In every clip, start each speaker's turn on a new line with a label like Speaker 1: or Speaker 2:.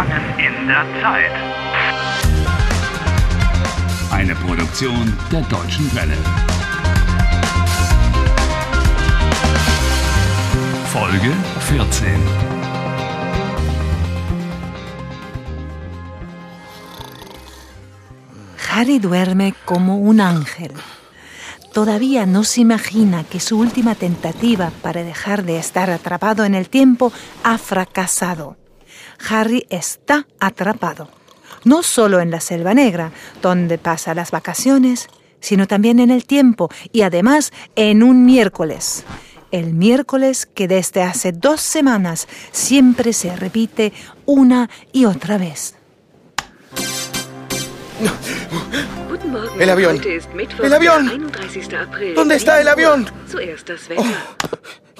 Speaker 1: Gefangen in der Zeit.
Speaker 2: Eine Produktion der Deutschen Welle. Folge 14.
Speaker 3: Harry duerme como un ángel. Todavía no se imagina que su última tentativa para dejar de estar atrapado en el tiempo ha fracasado. Harry está atrapado, no solo en la Selva Negra, donde pasa las vacaciones, sino también en el tiempo y además en un miércoles. El miércoles que desde hace dos semanas siempre se repite una y otra vez.
Speaker 4: El avión. El avión.
Speaker 5: der 31. April.
Speaker 4: ¿Dónde está el avión?
Speaker 5: Wetter.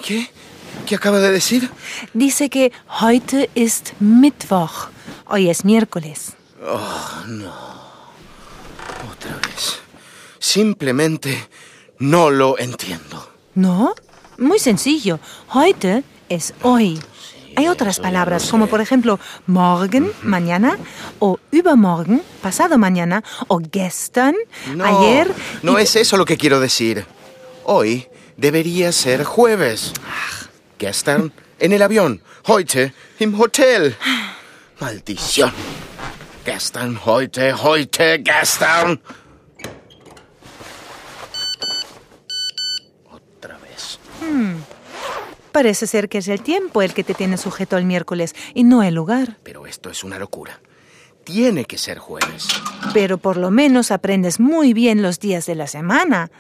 Speaker 4: ¿Qué? ¿Qué acaba de decir?
Speaker 3: Dice que heute ist Mittwoch. Hoy es miércoles.
Speaker 4: Otra vez. Simplemente no lo entiendo.
Speaker 3: ¿No? Muy sencillo. Heute es hoy. Hay otras palabras, como por ejemplo morgen, mañana, o übermorgen, pasado mañana, o gestern,
Speaker 4: No,
Speaker 3: ayer.
Speaker 4: no
Speaker 3: y-
Speaker 4: es eso lo que quiero decir. Hoy debería ser jueves. Gestern en el avión. Heute im Hotel. Maldición. Gestern, heute, heute, gestern. Otra vez.
Speaker 3: Parece ser que es el tiempo el que te tiene sujeto el miércoles y no el lugar.
Speaker 4: Pero esto es una locura. Tiene que ser jueves.
Speaker 3: Pero por lo menos aprendes muy bien los días de la semana.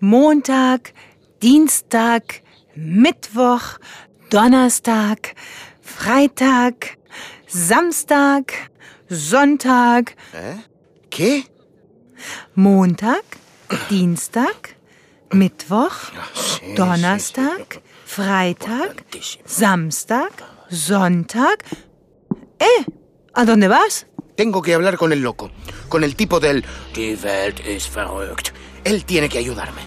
Speaker 3: Montag, Dienstag, Mittwoch, Donnerstag, Freitag, Samstag, Sonntag,
Speaker 4: ¿Qué?
Speaker 3: Montag, Dienstag, Mittwoch, Donnerstag, Freitag. Samstag, Sonntag. ¿Eh? ¿A dónde vas?
Speaker 4: Tengo que hablar con el loco, con el tipo del Die Welt ist verrückt. Él tiene que ayudarme.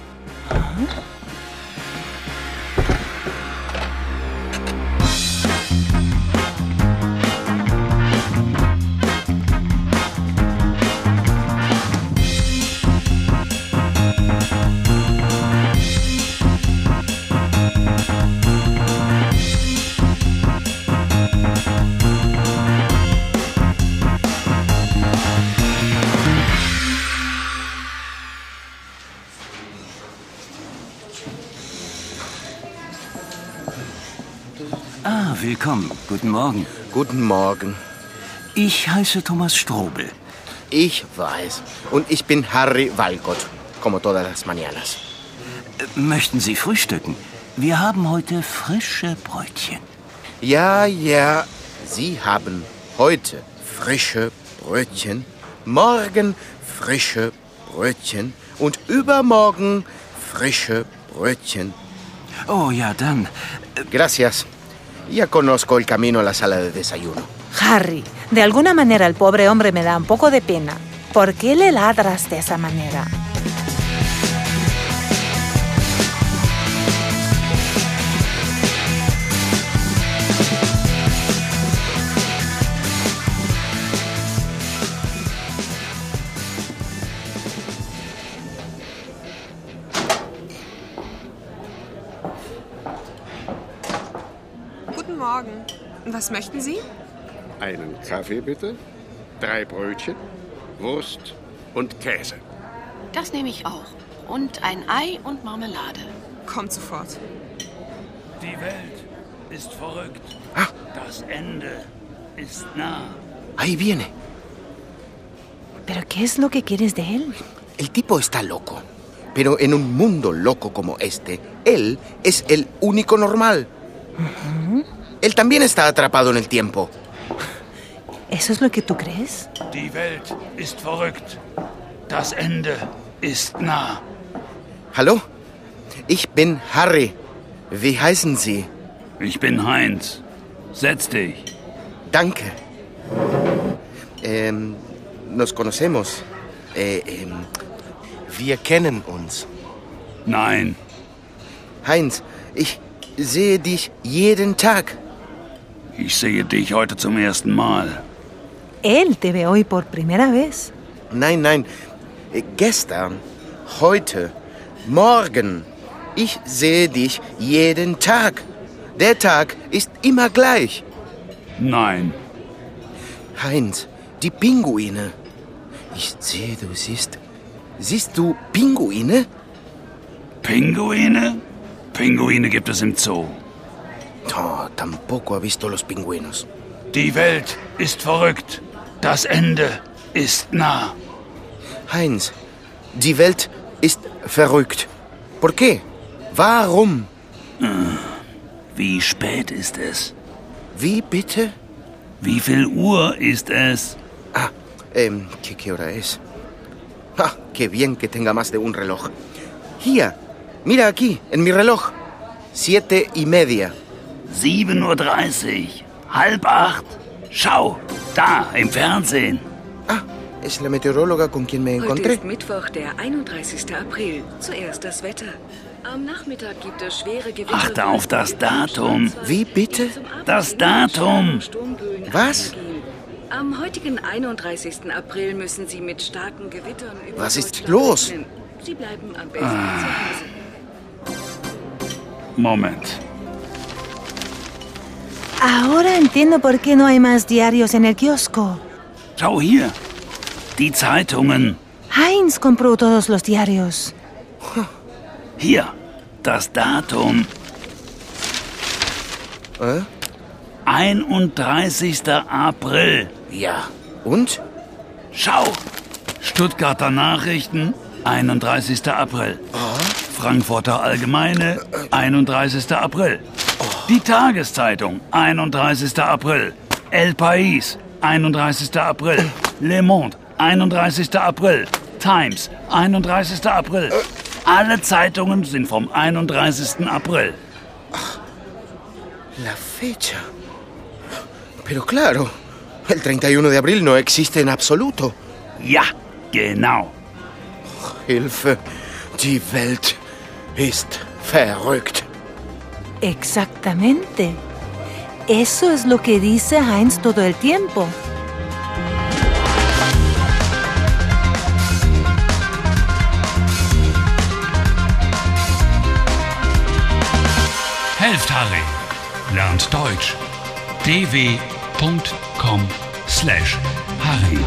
Speaker 6: Ah, willkommen. Guten Morgen.
Speaker 4: Guten Morgen.
Speaker 6: Ich heiße Thomas Strobel.
Speaker 4: Ich weiß. Und ich bin Harry Walcott, como todas las mañanas.
Speaker 6: Möchten Sie frühstücken? Wir haben heute frische Brötchen.
Speaker 4: Ja, ja, Sie haben heute frische Brötchen, morgen frische Brötchen und übermorgen frische Brötchen.
Speaker 6: Oh ja, dann.
Speaker 4: Gracias. Ya conozco el camino a la sala de desayuno.
Speaker 3: Harry, de alguna manera el pobre hombre me da un poco de pena. ¿Por qué le ladras de esa manera?
Speaker 7: Guten Morgen. Was möchten Sie?
Speaker 8: Einen Kaffee bitte, drei Brötchen, Wurst und Käse.
Speaker 9: Das nehme ich auch. Und ein Ei und Marmelade.
Speaker 7: Kommt sofort.
Speaker 2: Die Welt ist verrückt.
Speaker 4: Ah.
Speaker 2: Das Ende ist nah.
Speaker 4: Ahí viene.
Speaker 3: ¿Pero qué es lo que quieres de él?
Speaker 4: El tipo está loco. Pero en un mundo loco como este, él es el único normal. Él también está atrapado en el tiempo.
Speaker 3: ¿Eso es lo que tú crees?
Speaker 2: Die Welt ist verrückt. Das Ende ist nah.
Speaker 4: Hallo? Ich bin Harry. Wie heißen Sie?
Speaker 2: Ich bin Heinz. Setz dich.
Speaker 4: Danke. Ähm, nos conocemos. Äh, ähm, wir kennen uns.
Speaker 2: Nein,
Speaker 4: Heinz, ich sehe dich jeden Tag.
Speaker 2: Ich sehe dich heute zum ersten Mal.
Speaker 3: Él te ve hoy por primera vez.
Speaker 4: Nein, nein. Äh, Gestern, heute, morgen. Ich sehe dich jeden Tag. Der Tag ist immer gleich.
Speaker 2: Nein.
Speaker 4: Heinz, die Pinguine. Ich sehe, du siehst. Siehst du Pinguine?
Speaker 2: Pinguine? Pinguine gibt es im Zoo.
Speaker 4: Tampoco ha visto los pingüinos.
Speaker 2: Die Welt ist verrückt. Das Ende ist nah.
Speaker 4: Heinz, die Welt ist verrückt. ¿Por qué? Warum?
Speaker 6: Wie spät ist es?
Speaker 4: Wie bitte?
Speaker 6: Wie viel Uhr ist es?
Speaker 4: Ah, ähm, ¿qué, qué hora es? Ah, qué bien que tenga más de un reloj. Hier, mira aquí, en mi reloj. Siete y media.
Speaker 6: 7.30 Uhr. Halb acht. Schau, da, im Fernsehen.
Speaker 4: Ah, es la meteoróloga con quien me
Speaker 5: Heute
Speaker 4: encontré.
Speaker 5: ist Mittwoch, der 31. April. Zuerst das Wetter. Am Nachmittag gibt es schwere Gewitter.
Speaker 6: Achte auf das Datum.
Speaker 4: Wie bitte?
Speaker 6: Das Datum.
Speaker 4: Was?
Speaker 5: Am heutigen 31. April müssen Sie mit starken Gewittern über
Speaker 4: Was ist los?
Speaker 5: Sie bleiben am besten zu Hause.
Speaker 2: Moment.
Speaker 3: Ahora entiendo por qué no hay más diarios en el kiosco.
Speaker 6: Schau hier. Die Zeitungen.
Speaker 3: Heinz compró todos los diarios.
Speaker 6: Hier, das Datum.
Speaker 4: Äh?
Speaker 6: 31. April.
Speaker 4: Ja. Und?
Speaker 6: Schau. Stuttgarter Nachrichten, 31. April. Frankfurter Allgemeine, 31. April. Die Tageszeitung, 31. April. El País, 31. April. Le Monde, 31. April. Times, 31. April. Alle Zeitungen sind vom 31. April.
Speaker 4: La fecha. Pero claro, el 31 de abril no existe en absoluto.
Speaker 6: Ja, genau.
Speaker 4: Hilfe, die Welt ist verrückt.
Speaker 3: Exactamente. Eso es lo que dice Heinz todo el tiempo.
Speaker 2: Helft Harry. Lernt Deutsch. dw.com/harry.